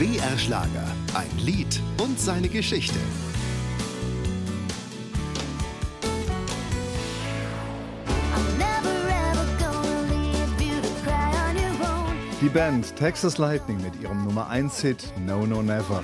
BR Schlager. Ein Lied und seine Geschichte. Die Band Texas Lightning mit ihrem Nummer 1 Hit No No Never.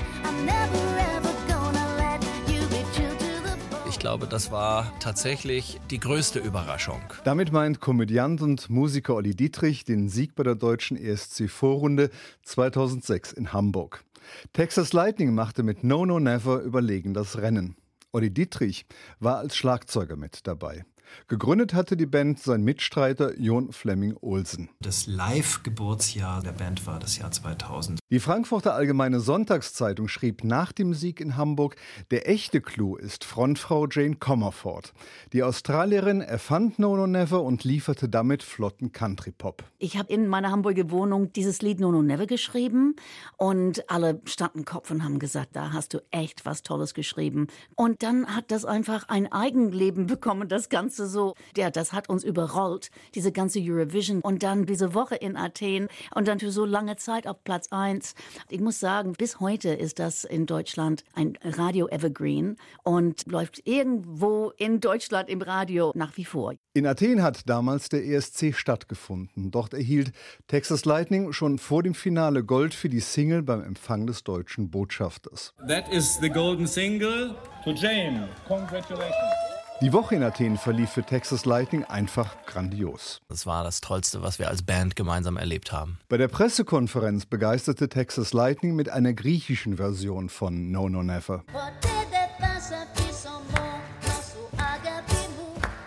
Ich glaube, das war tatsächlich die größte Überraschung. Damit meint Komödiant und Musiker Olli Dietrich den Sieg bei der deutschen ESC-Vorrunde 2006 in Hamburg. Texas Lightning machte mit No No Never überlegen das Rennen. Olli Dietrich war als Schlagzeuger mit dabei. Gegründet hatte die Band sein Mitstreiter Jon Fleming Olsen. Das Live-Geburtsjahr der Band war das Jahr 2000. Die Frankfurter Allgemeine Sonntagszeitung schrieb nach dem Sieg in Hamburg, der echte Clou ist Frontfrau Jane Comerford. Die Australierin erfand No No Never und lieferte damit flotten Country-Pop. Ich habe in meiner Hamburger Wohnung dieses Lied No No Never geschrieben und alle standen Kopf und haben gesagt, da hast du echt was Tolles geschrieben. Und dann hat das einfach ein Eigenleben bekommen, das Ganze Ganze so, ja, das hat uns überrollt, diese ganze Eurovision. Und dann diese Woche in Athen und dann für so lange Zeit auf Platz 1. Ich muss sagen, bis heute ist das in Deutschland ein Radio Evergreen und läuft irgendwo in Deutschland im Radio nach wie vor. In Athen hat damals der ESC stattgefunden. Dort erhielt Texas Lightning schon vor dem Finale Gold für die Single beim Empfang des deutschen Botschafters. That is the golden single to Jane. Congratulations. Die Woche in Athen verlief für Texas Lightning einfach grandios. Das war das Tollste, was wir als Band gemeinsam erlebt haben. Bei der Pressekonferenz begeisterte Texas Lightning mit einer griechischen Version von No No Never.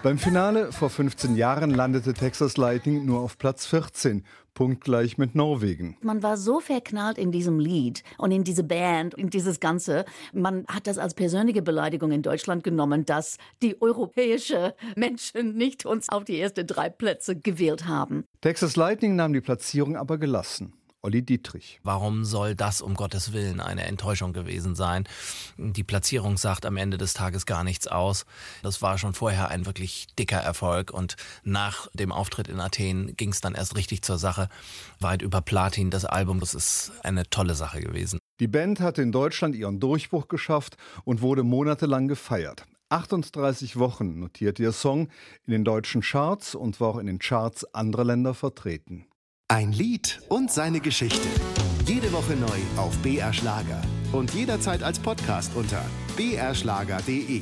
Beim Finale vor 15 Jahren landete Texas Lightning nur auf Platz 14, punktgleich mit Norwegen. Man war so verknallt in diesem Lied und in diese Band, in dieses Ganze. Man hat das als persönliche Beleidigung in Deutschland genommen, dass die europäischen Menschen nicht uns auf die ersten drei Plätze gewählt haben. Texas Lightning nahm die Platzierung aber gelassen. Olli Dietrich. Warum soll das um Gottes Willen eine Enttäuschung gewesen sein? Die Platzierung sagt am Ende des Tages gar nichts aus. Das war schon vorher ein wirklich dicker Erfolg und nach dem Auftritt in Athen ging es dann erst richtig zur Sache. Weit über Platin das Album, das ist eine tolle Sache gewesen. Die Band hatte in Deutschland ihren Durchbruch geschafft und wurde monatelang gefeiert. 38 Wochen notierte ihr Song in den deutschen Charts und war auch in den Charts anderer Länder vertreten. Ein Lied und seine Geschichte. Jede Woche neu auf BR Schlager und jederzeit als Podcast unter brschlager.de.